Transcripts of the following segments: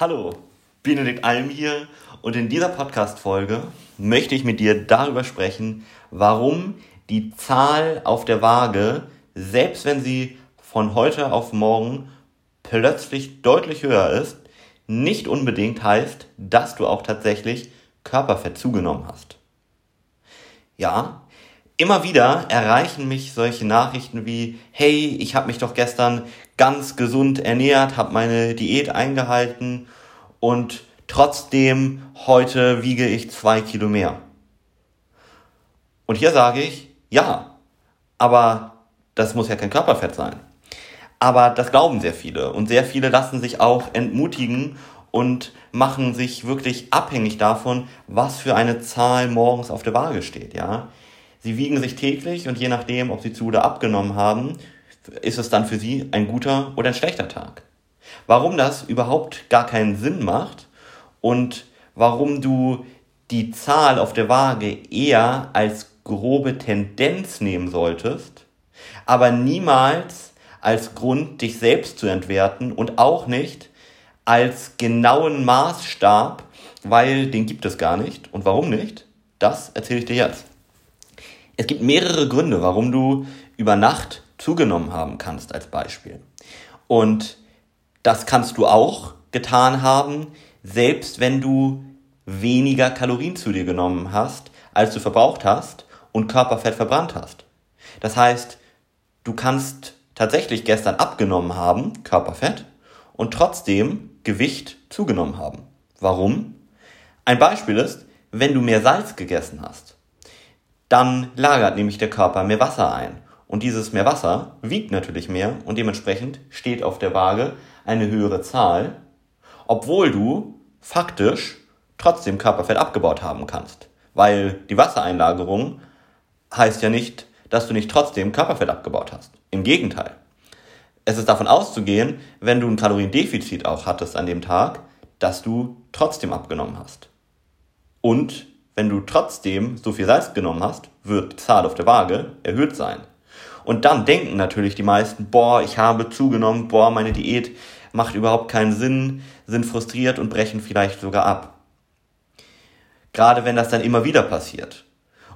Hallo, Benedikt Alm hier und in dieser Podcast-Folge möchte ich mit dir darüber sprechen, warum die Zahl auf der Waage, selbst wenn sie von heute auf morgen plötzlich deutlich höher ist, nicht unbedingt heißt, dass du auch tatsächlich Körperfett zugenommen hast. Ja, immer wieder erreichen mich solche Nachrichten wie, hey, ich habe mich doch gestern ganz gesund ernährt, habe meine Diät eingehalten und trotzdem heute wiege ich zwei Kilo mehr. Und hier sage ich, ja, aber das muss ja kein Körperfett sein. Aber das glauben sehr viele und sehr viele lassen sich auch entmutigen und machen sich wirklich abhängig davon, was für eine Zahl morgens auf der Waage steht, ja. Sie wiegen sich täglich und je nachdem, ob sie zu oder abgenommen haben, ist es dann für sie ein guter oder ein schlechter Tag. Warum das überhaupt gar keinen Sinn macht und warum du die Zahl auf der Waage eher als grobe Tendenz nehmen solltest, aber niemals als Grund, dich selbst zu entwerten und auch nicht als genauen Maßstab, weil den gibt es gar nicht. Und warum nicht? Das erzähle ich dir jetzt. Es gibt mehrere Gründe, warum du über Nacht zugenommen haben kannst als Beispiel. Und das kannst du auch getan haben, selbst wenn du weniger Kalorien zu dir genommen hast, als du verbraucht hast und Körperfett verbrannt hast. Das heißt, du kannst tatsächlich gestern abgenommen haben, Körperfett, und trotzdem Gewicht zugenommen haben. Warum? Ein Beispiel ist, wenn du mehr Salz gegessen hast, dann lagert nämlich der Körper mehr Wasser ein. Und dieses mehr Wasser wiegt natürlich mehr und dementsprechend steht auf der Waage eine höhere Zahl, obwohl du faktisch trotzdem Körperfett abgebaut haben kannst. Weil die Wassereinlagerung heißt ja nicht, dass du nicht trotzdem Körperfett abgebaut hast. Im Gegenteil. Es ist davon auszugehen, wenn du ein Kaloriendefizit auch hattest an dem Tag, dass du trotzdem abgenommen hast. Und wenn du trotzdem so viel Salz genommen hast, wird die Zahl auf der Waage erhöht sein. Und dann denken natürlich die meisten, boah, ich habe zugenommen, boah, meine Diät macht überhaupt keinen Sinn, sind frustriert und brechen vielleicht sogar ab. Gerade wenn das dann immer wieder passiert.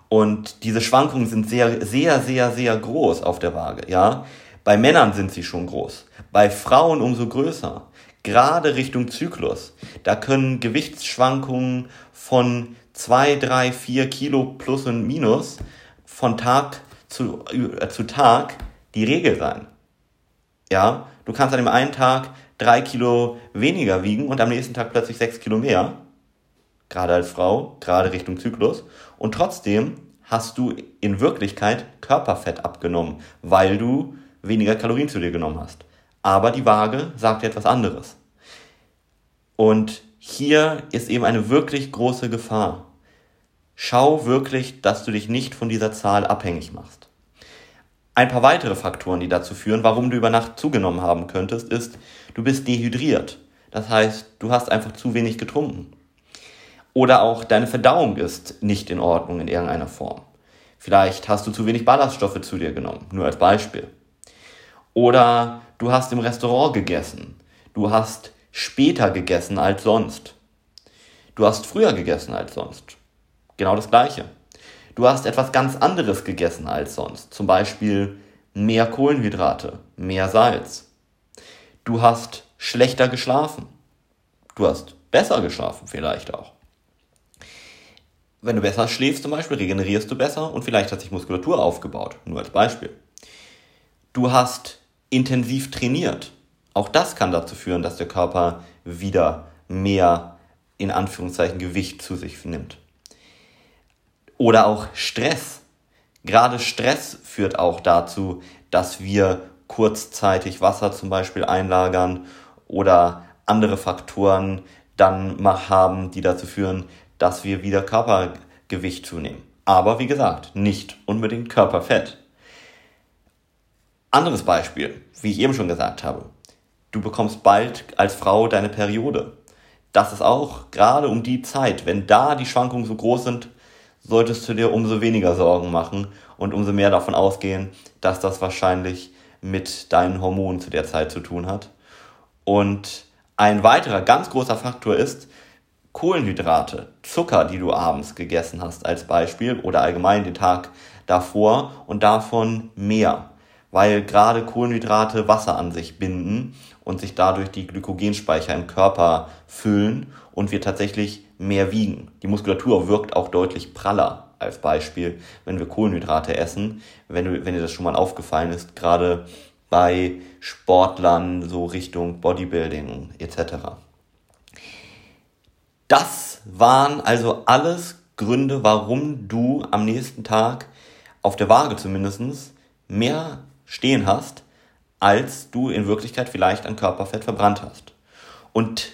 Und diese Schwankungen sind sehr, sehr, sehr, sehr groß auf der Waage, ja. Bei Männern sind sie schon groß, bei Frauen umso größer. Gerade Richtung Zyklus. Da können Gewichtsschwankungen von zwei, drei, vier Kilo plus und minus von Tag zu, äh, zu Tag die Regel sein. Ja, du kannst an dem einen Tag drei Kilo weniger wiegen und am nächsten Tag plötzlich sechs Kilo mehr. Gerade als Frau, gerade Richtung Zyklus. Und trotzdem hast du in Wirklichkeit Körperfett abgenommen, weil du weniger Kalorien zu dir genommen hast. Aber die Waage sagt etwas anderes. Und hier ist eben eine wirklich große Gefahr. Schau wirklich, dass du dich nicht von dieser Zahl abhängig machst. Ein paar weitere Faktoren, die dazu führen, warum du über Nacht zugenommen haben könntest, ist, du bist dehydriert. Das heißt, du hast einfach zu wenig getrunken. Oder auch deine Verdauung ist nicht in Ordnung in irgendeiner Form. Vielleicht hast du zu wenig Ballaststoffe zu dir genommen, nur als Beispiel. Oder du hast im Restaurant gegessen. Du hast später gegessen als sonst. Du hast früher gegessen als sonst. Genau das gleiche. Du hast etwas ganz anderes gegessen als sonst. Zum Beispiel mehr Kohlenhydrate, mehr Salz. Du hast schlechter geschlafen. Du hast besser geschlafen vielleicht auch. Wenn du besser schläfst zum Beispiel, regenerierst du besser und vielleicht hat sich Muskulatur aufgebaut. Nur als Beispiel. Du hast intensiv trainiert. Auch das kann dazu führen, dass der Körper wieder mehr in Anführungszeichen Gewicht zu sich nimmt. Oder auch Stress. Gerade Stress führt auch dazu, dass wir kurzzeitig Wasser zum Beispiel einlagern oder andere Faktoren dann mal haben, die dazu führen, dass wir wieder Körpergewicht zunehmen. Aber wie gesagt, nicht unbedingt Körperfett. Anderes Beispiel, wie ich eben schon gesagt habe. Du bekommst bald als Frau deine Periode. Das ist auch gerade um die Zeit, wenn da die Schwankungen so groß sind, solltest du dir umso weniger Sorgen machen und umso mehr davon ausgehen, dass das wahrscheinlich mit deinen Hormonen zu der Zeit zu tun hat. Und Ein weiterer ganz großer Faktor ist Kohlenhydrate, Zucker, die du abends gegessen hast als Beispiel oder allgemein den Tag davor und davon mehr, weil gerade Kohlenhydrate Wasser an sich binden und sich dadurch die Glykogenspeicher im Körper füllen und wir tatsächlich mehr wiegen. Die Muskulatur wirkt auch deutlich praller als Beispiel, wenn wir Kohlenhydrate essen, wenn, du, wenn dir das schon mal aufgefallen ist, gerade bei Sportlern so Richtung Bodybuilding etc. Das waren also alles Gründe, warum du am nächsten Tag auf der Waage zumindest mehr stehen hast, als du in Wirklichkeit vielleicht an Körperfett verbrannt hast. Und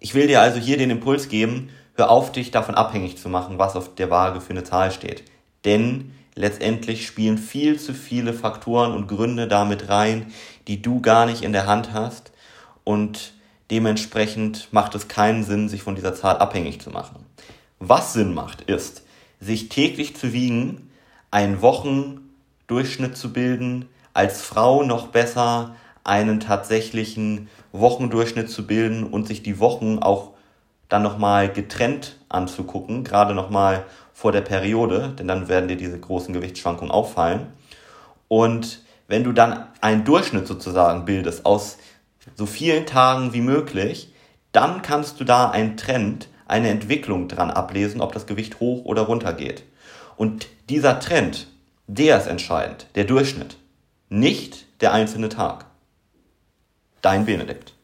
ich will dir also hier den Impuls geben, hör auf, dich davon abhängig zu machen, was auf der Waage für eine Zahl steht. Denn letztendlich spielen viel zu viele Faktoren und Gründe damit rein, die du gar nicht in der Hand hast und dementsprechend macht es keinen Sinn, sich von dieser Zahl abhängig zu machen. Was Sinn macht, ist, sich täglich zu wiegen, einen Wochendurchschnitt zu bilden, als Frau noch besser einen tatsächlichen Wochendurchschnitt zu bilden und sich die Wochen auch dann nochmal getrennt anzugucken, gerade nochmal vor der Periode, denn dann werden dir diese großen Gewichtsschwankungen auffallen. Und wenn du dann einen Durchschnitt sozusagen bildest aus so vielen Tagen wie möglich, dann kannst du da einen Trend, eine Entwicklung dran ablesen, ob das Gewicht hoch oder runter geht. Und dieser Trend, der ist entscheidend, der Durchschnitt, nicht der einzelne Tag. Dein Benedikt.